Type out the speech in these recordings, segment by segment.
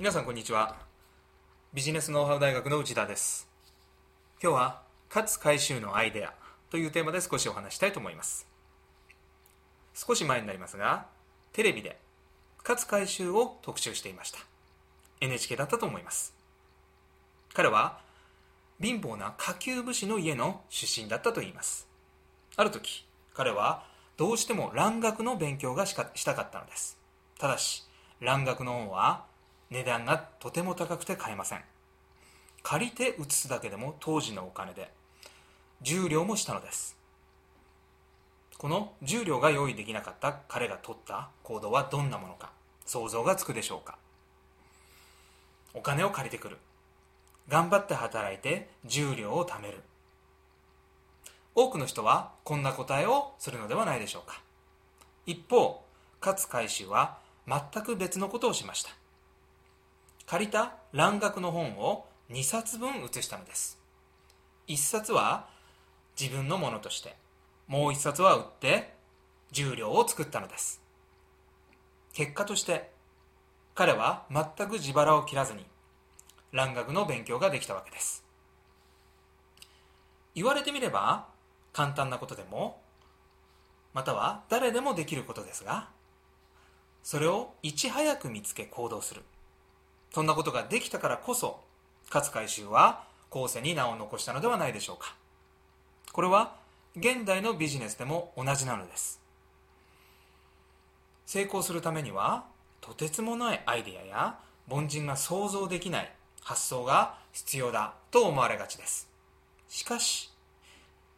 皆さんこんにちは。ビジネスノウハウ大学の内田です。今日は勝回収のアイデアというテーマで少しお話したいと思います。少し前になりますがテレビで勝回収を特集していました。NHK だったと思います。彼は貧乏な下級武士の家の出身だったといいます。ある時彼はどうしても蘭学の勉強がしかしたかったのです。ただし蘭学の本は値段がとても高くて買えません。借りて写すだけでも当時のお金で10両もしたのです。この10両が用意できなかった彼が取った行動はどんなものか想像がつくでしょうか。お金を借りてくる。頑張って働いて10両を貯める。多くの人はこんな答えをするのではないでしょうか。一方勝海舟は全く別のことをしました。借りた蘭学の本を2冊分写したのです。1冊は自分のものとしてもう1冊は売って10両を作ったのです。結果として彼は全く自腹を切らずに蘭学の勉強ができたわけです。言われてみれば簡単なことでもまたは誰でもできることですがそれをいち早く見つけ行動する。そんなことができたからこそ勝海舟は後世に名を残したのではないでしょうか。これは現代のビジネスでも同じなのです。成功するためにはとてつもないアイデアや凡人が想像できない発想が必要だと思われがちです。しかし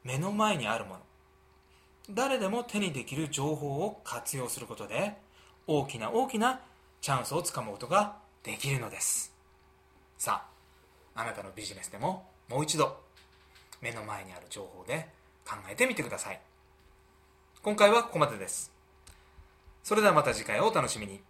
目の前にあるもの誰でも手にできる情報を活用することで大きな大きなチャンスをつかむことができるのです。さああなたのビジネスでももう一度目の前にある情報で考えてみてください。今回はここまでです。それではまた次回をお楽しみに。